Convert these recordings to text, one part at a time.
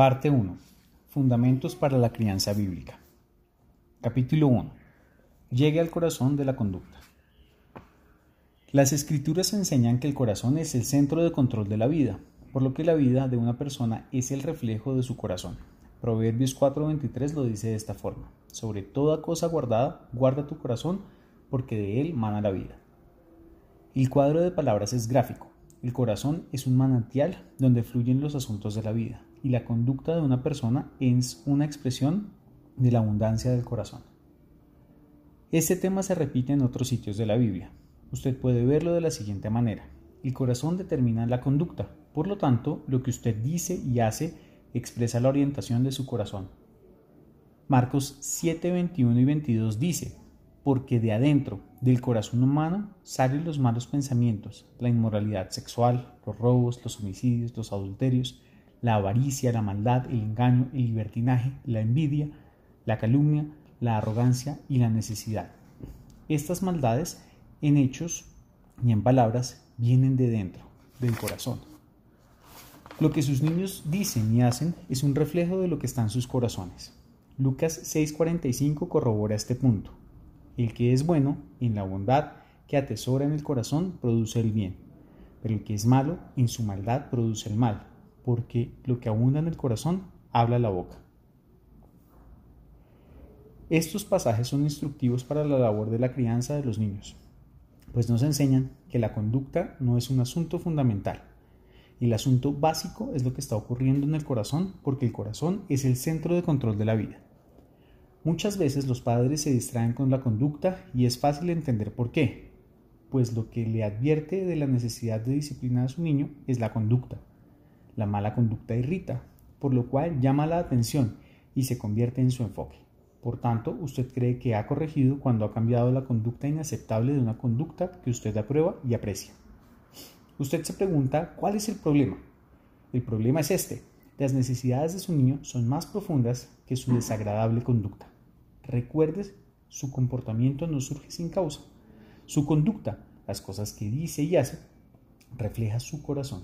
Parte 1. Fundamentos para la crianza bíblica. Capítulo 1. Llegue al corazón de la conducta. Las escrituras enseñan que el corazón es el centro de control de la vida, por lo que la vida de una persona es el reflejo de su corazón. Proverbios 4:23 lo dice de esta forma. Sobre toda cosa guardada, guarda tu corazón, porque de él mana la vida. El cuadro de palabras es gráfico. El corazón es un manantial donde fluyen los asuntos de la vida, y la conducta de una persona es una expresión de la abundancia del corazón. Este tema se repite en otros sitios de la Biblia. Usted puede verlo de la siguiente manera. El corazón determina la conducta, por lo tanto, lo que usted dice y hace expresa la orientación de su corazón. Marcos 7, 21 y 22 dice, porque de adentro del corazón humano salen los malos pensamientos, la inmoralidad sexual, los robos, los homicidios, los adulterios, la avaricia, la maldad, el engaño, el libertinaje, la envidia, la calumnia, la arrogancia y la necesidad. Estas maldades en hechos y en palabras vienen de dentro, del corazón. Lo que sus niños dicen y hacen es un reflejo de lo que está en sus corazones. Lucas 6:45 corrobora este punto. El que es bueno en la bondad que atesora en el corazón produce el bien, pero el que es malo en su maldad produce el mal, porque lo que abunda en el corazón habla la boca. Estos pasajes son instructivos para la labor de la crianza de los niños, pues nos enseñan que la conducta no es un asunto fundamental. El asunto básico es lo que está ocurriendo en el corazón, porque el corazón es el centro de control de la vida. Muchas veces los padres se distraen con la conducta y es fácil entender por qué, pues lo que le advierte de la necesidad de disciplina a su niño es la conducta. La mala conducta irrita, por lo cual llama la atención y se convierte en su enfoque. Por tanto, usted cree que ha corregido cuando ha cambiado la conducta inaceptable de una conducta que usted aprueba y aprecia. Usted se pregunta, ¿cuál es el problema? El problema es este. Las necesidades de su niño son más profundas que su desagradable conducta. Recuerdes, su comportamiento no surge sin causa. Su conducta, las cosas que dice y hace, refleja su corazón.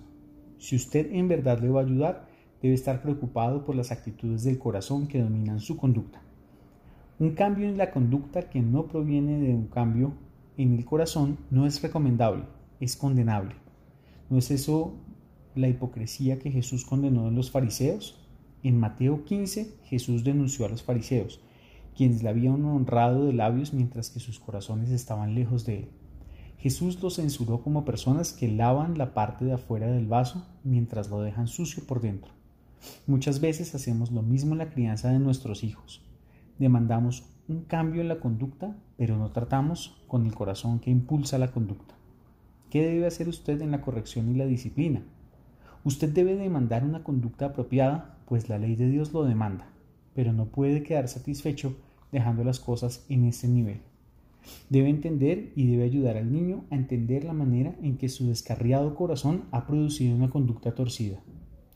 Si usted en verdad le va a ayudar, debe estar preocupado por las actitudes del corazón que dominan su conducta. Un cambio en la conducta que no proviene de un cambio en el corazón no es recomendable, es condenable. ¿No es eso la hipocresía que Jesús condenó en los fariseos? En Mateo 15 Jesús denunció a los fariseos, quienes le habían honrado de labios mientras que sus corazones estaban lejos de él. Jesús los censuró como personas que lavan la parte de afuera del vaso mientras lo dejan sucio por dentro. Muchas veces hacemos lo mismo en la crianza de nuestros hijos. Demandamos un cambio en la conducta, pero no tratamos con el corazón que impulsa la conducta. ¿Qué debe hacer usted en la corrección y la disciplina? Usted debe demandar una conducta apropiada, pues la ley de Dios lo demanda, pero no puede quedar satisfecho dejando las cosas en ese nivel. Debe entender y debe ayudar al niño a entender la manera en que su descarriado corazón ha producido una conducta torcida.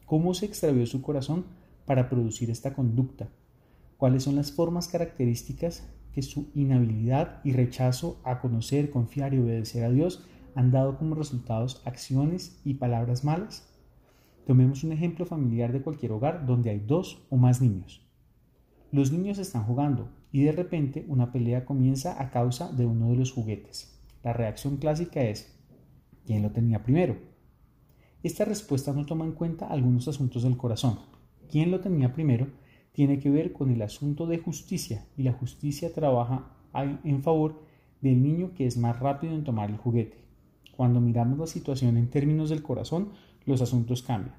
¿Cómo se extravió su corazón para producir esta conducta? ¿Cuáles son las formas características que su inhabilidad y rechazo a conocer, confiar y obedecer a Dios han dado como resultados acciones y palabras malas? Tomemos un ejemplo familiar de cualquier hogar donde hay dos o más niños. Los niños están jugando y de repente una pelea comienza a causa de uno de los juguetes. La reacción clásica es ¿quién lo tenía primero? Esta respuesta no toma en cuenta algunos asuntos del corazón. ¿Quién lo tenía primero? Tiene que ver con el asunto de justicia y la justicia trabaja en favor del niño que es más rápido en tomar el juguete. Cuando miramos la situación en términos del corazón, los asuntos cambian.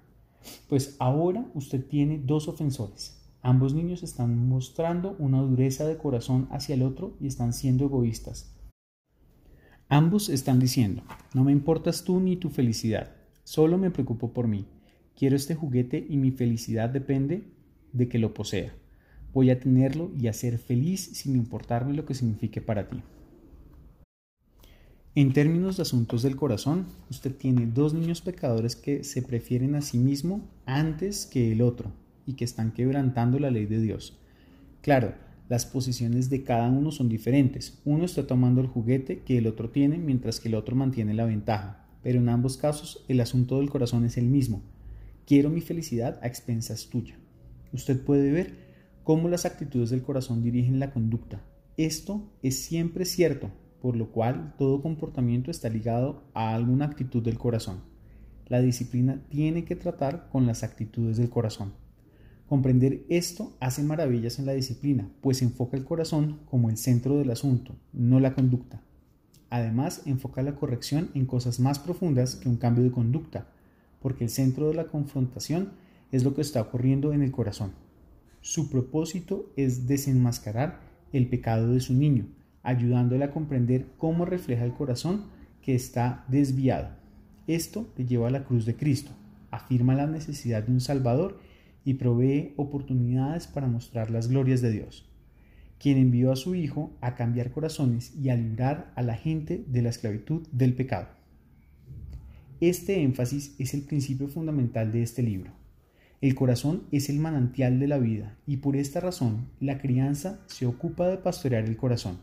Pues ahora usted tiene dos ofensores, Ambos niños están mostrando una dureza de corazón hacia el otro y están siendo egoístas. Ambos están diciendo, no me importas tú ni tu felicidad, solo me preocupo por mí. Quiero este juguete y mi felicidad depende de que lo posea. Voy a tenerlo y a ser feliz sin importarme lo que signifique para ti. En términos de asuntos del corazón, usted tiene dos niños pecadores que se prefieren a sí mismo antes que el otro, y que están quebrantando la ley de Dios. Claro, las posiciones de cada uno son diferentes. Uno está tomando el juguete que el otro tiene mientras que el otro mantiene la ventaja, pero en ambos casos el asunto del corazón es el mismo. Quiero mi felicidad a expensas tuya. Usted puede ver cómo las actitudes del corazón dirigen la conducta. Esto es siempre cierto, por lo cual todo comportamiento está ligado a alguna actitud del corazón. La disciplina tiene que tratar con las actitudes del corazón. Comprender esto hace maravillas en la disciplina, pues enfoca el corazón como el centro del asunto, no la conducta. Además, enfoca la corrección en cosas más profundas que un cambio de conducta, porque el centro de la confrontación es lo que está ocurriendo en el corazón. Su propósito es desenmascarar el pecado de su niño, ayudándole a comprender cómo refleja el corazón que está desviado. Esto le lleva a la cruz de Cristo, afirma la necesidad de un Salvador y provee oportunidades para mostrar las glorias de Dios, quien envió a su Hijo a cambiar corazones y a librar a la gente de la esclavitud del pecado. Este énfasis es el principio fundamental de este libro. El corazón es el manantial de la vida y por esta razón la crianza se ocupa de pastorear el corazón.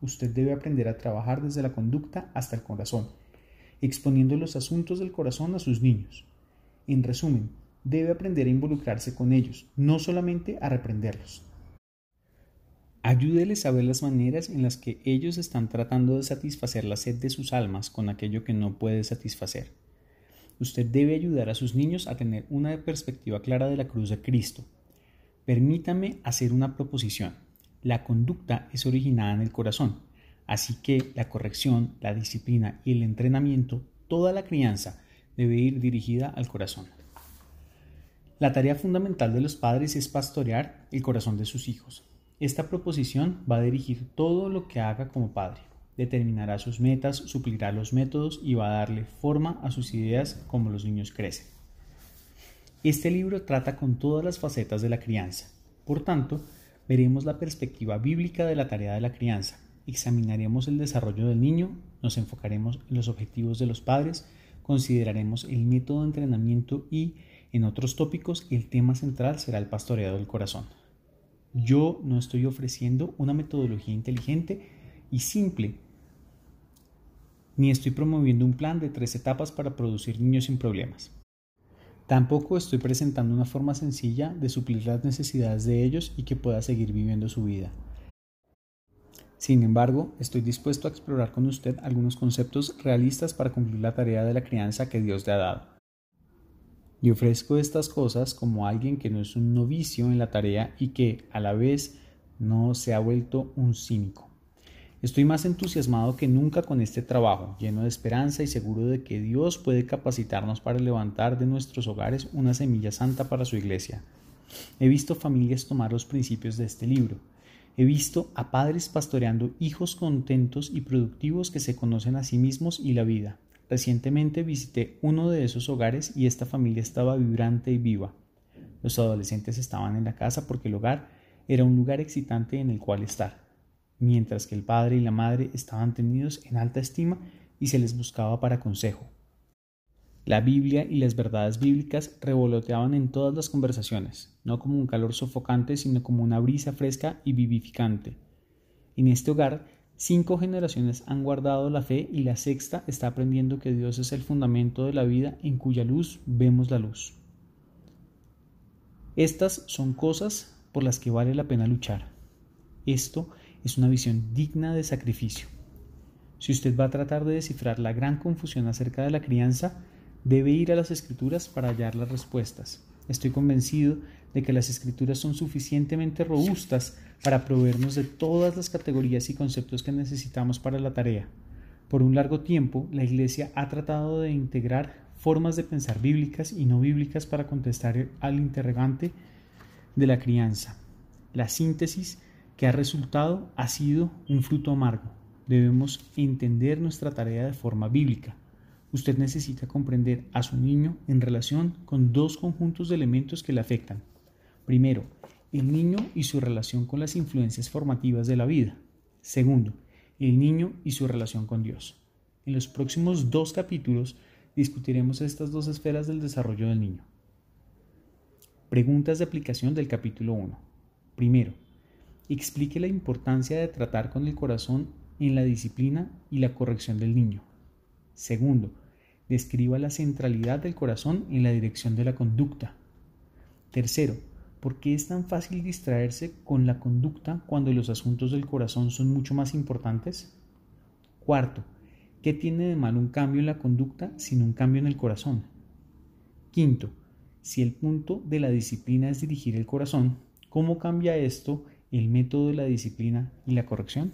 Usted debe aprender a trabajar desde la conducta hasta el corazón, exponiendo los asuntos del corazón a sus niños. En resumen, debe aprender a involucrarse con ellos, no solamente a reprenderlos. Ayúdeles a ver las maneras en las que ellos están tratando de satisfacer la sed de sus almas con aquello que no puede satisfacer. Usted debe ayudar a sus niños a tener una perspectiva clara de la cruz de Cristo. Permítame hacer una proposición. La conducta es originada en el corazón, así que la corrección, la disciplina y el entrenamiento, toda la crianza, debe ir dirigida al corazón. La tarea fundamental de los padres es pastorear el corazón de sus hijos. Esta proposición va a dirigir todo lo que haga como padre determinará sus metas, suplirá los métodos y va a darle forma a sus ideas como los niños crecen. Este libro trata con todas las facetas de la crianza. Por tanto, veremos la perspectiva bíblica de la tarea de la crianza, examinaremos el desarrollo del niño, nos enfocaremos en los objetivos de los padres, consideraremos el método de entrenamiento y, en otros tópicos, el tema central será el pastoreado del corazón. Yo no estoy ofreciendo una metodología inteligente y simple ni estoy promoviendo un plan de tres etapas para producir niños sin problemas. Tampoco estoy presentando una forma sencilla de suplir las necesidades de ellos y que pueda seguir viviendo su vida. Sin embargo, estoy dispuesto a explorar con usted algunos conceptos realistas para cumplir la tarea de la crianza que Dios le ha dado. Y ofrezco estas cosas como alguien que no es un novicio en la tarea y que, a la vez, no se ha vuelto un cínico. Estoy más entusiasmado que nunca con este trabajo, lleno de esperanza y seguro de que Dios puede capacitarnos para levantar de nuestros hogares una semilla santa para su iglesia. He visto familias tomar los principios de este libro. He visto a padres pastoreando hijos contentos y productivos que se conocen a sí mismos y la vida. Recientemente visité uno de esos hogares y esta familia estaba vibrante y viva. Los adolescentes estaban en la casa porque el hogar era un lugar excitante en el cual estar mientras que el padre y la madre estaban tenidos en alta estima y se les buscaba para consejo. La Biblia y las verdades bíblicas revoloteaban en todas las conversaciones, no como un calor sofocante, sino como una brisa fresca y vivificante. En este hogar, cinco generaciones han guardado la fe y la sexta está aprendiendo que Dios es el fundamento de la vida en cuya luz vemos la luz. Estas son cosas por las que vale la pena luchar. Esto es una visión digna de sacrificio. Si usted va a tratar de descifrar la gran confusión acerca de la crianza, debe ir a las escrituras para hallar las respuestas. Estoy convencido de que las escrituras son suficientemente robustas para proveernos de todas las categorías y conceptos que necesitamos para la tarea. Por un largo tiempo, la Iglesia ha tratado de integrar formas de pensar bíblicas y no bíblicas para contestar al interrogante de la crianza. La síntesis que ha resultado ha sido un fruto amargo. Debemos entender nuestra tarea de forma bíblica. Usted necesita comprender a su niño en relación con dos conjuntos de elementos que le afectan. Primero, el niño y su relación con las influencias formativas de la vida. Segundo, el niño y su relación con Dios. En los próximos dos capítulos discutiremos estas dos esferas del desarrollo del niño. Preguntas de aplicación del capítulo 1. Primero, explique la importancia de tratar con el corazón en la disciplina y la corrección del niño. Segundo, describa la centralidad del corazón en la dirección de la conducta. Tercero, ¿Por qué es tan fácil distraerse con la conducta cuando los asuntos del corazón son mucho más importantes? Cuarto, ¿qué tiene de malo un cambio en la conducta sin un cambio en el corazón? Quinto, si el punto de la disciplina es dirigir el corazón, ¿cómo cambia esto el método la disciplina y la corrección?